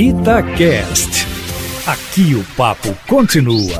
Itacast. Aqui o papo continua.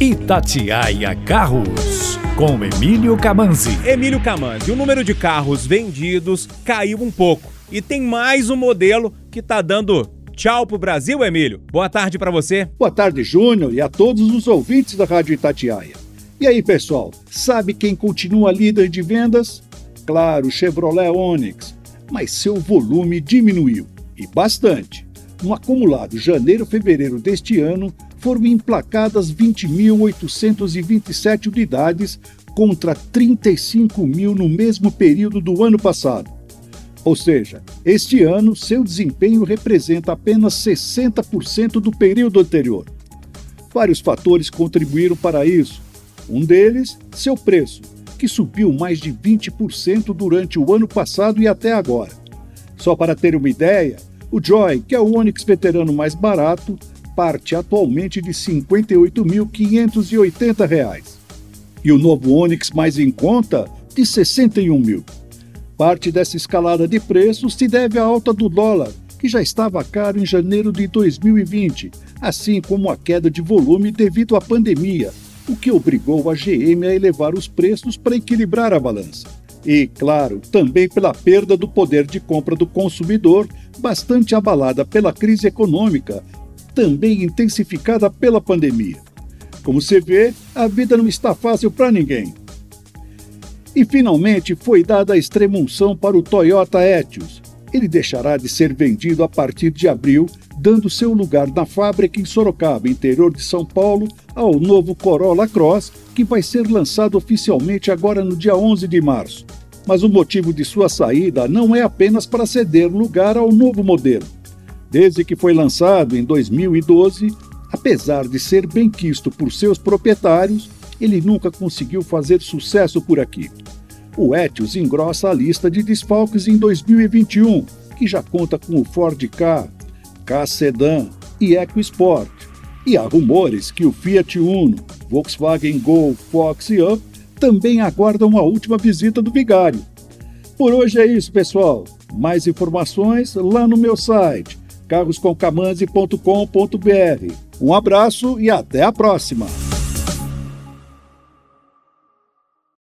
Itatiaia Carros, com Emílio Camanzi. Emílio Camanzi, o número de carros vendidos caiu um pouco. E tem mais um modelo que tá dando tchau pro Brasil, Emílio. Boa tarde para você. Boa tarde, Júnior, e a todos os ouvintes da Rádio Itatiaia. E aí, pessoal, sabe quem continua líder de vendas? Claro, Chevrolet Onix, mas seu volume diminuiu, e bastante. No acumulado janeiro-fevereiro deste ano, foram emplacadas 20.827 unidades contra 35 mil no mesmo período do ano passado. Ou seja, este ano seu desempenho representa apenas 60% do período anterior. Vários fatores contribuíram para isso, um deles, seu preço, que subiu mais de 20% durante o ano passado e até agora. Só para ter uma ideia, o Joy, que é o Onix veterano mais barato, parte atualmente de R$ 58.580. E o novo Onix mais em conta, de R$ 61 mil. Parte dessa escalada de preços se deve à alta do dólar, que já estava caro em janeiro de 2020, assim como a queda de volume devido à pandemia, o que obrigou a GM a elevar os preços para equilibrar a balança. E, claro, também pela perda do poder de compra do consumidor, bastante abalada pela crise econômica, também intensificada pela pandemia. Como se vê, a vida não está fácil para ninguém. E finalmente foi dada a extremunção para o Toyota Etios. Ele deixará de ser vendido a partir de abril dando seu lugar na fábrica em Sorocaba, interior de São Paulo, ao novo Corolla Cross, que vai ser lançado oficialmente agora no dia 11 de março. Mas o motivo de sua saída não é apenas para ceder lugar ao novo modelo. Desde que foi lançado em 2012, apesar de ser bem quisto por seus proprietários, ele nunca conseguiu fazer sucesso por aqui. O Etios engrossa a lista de desfalques em 2021, que já conta com o Ford Ka, K Sedan e EcoSport. E há rumores que o Fiat Uno, Volkswagen Gol, Fox e Up também aguardam a última visita do vigário. Por hoje é isso, pessoal. Mais informações lá no meu site carroscomcamanzi.com.br. Um abraço e até a próxima!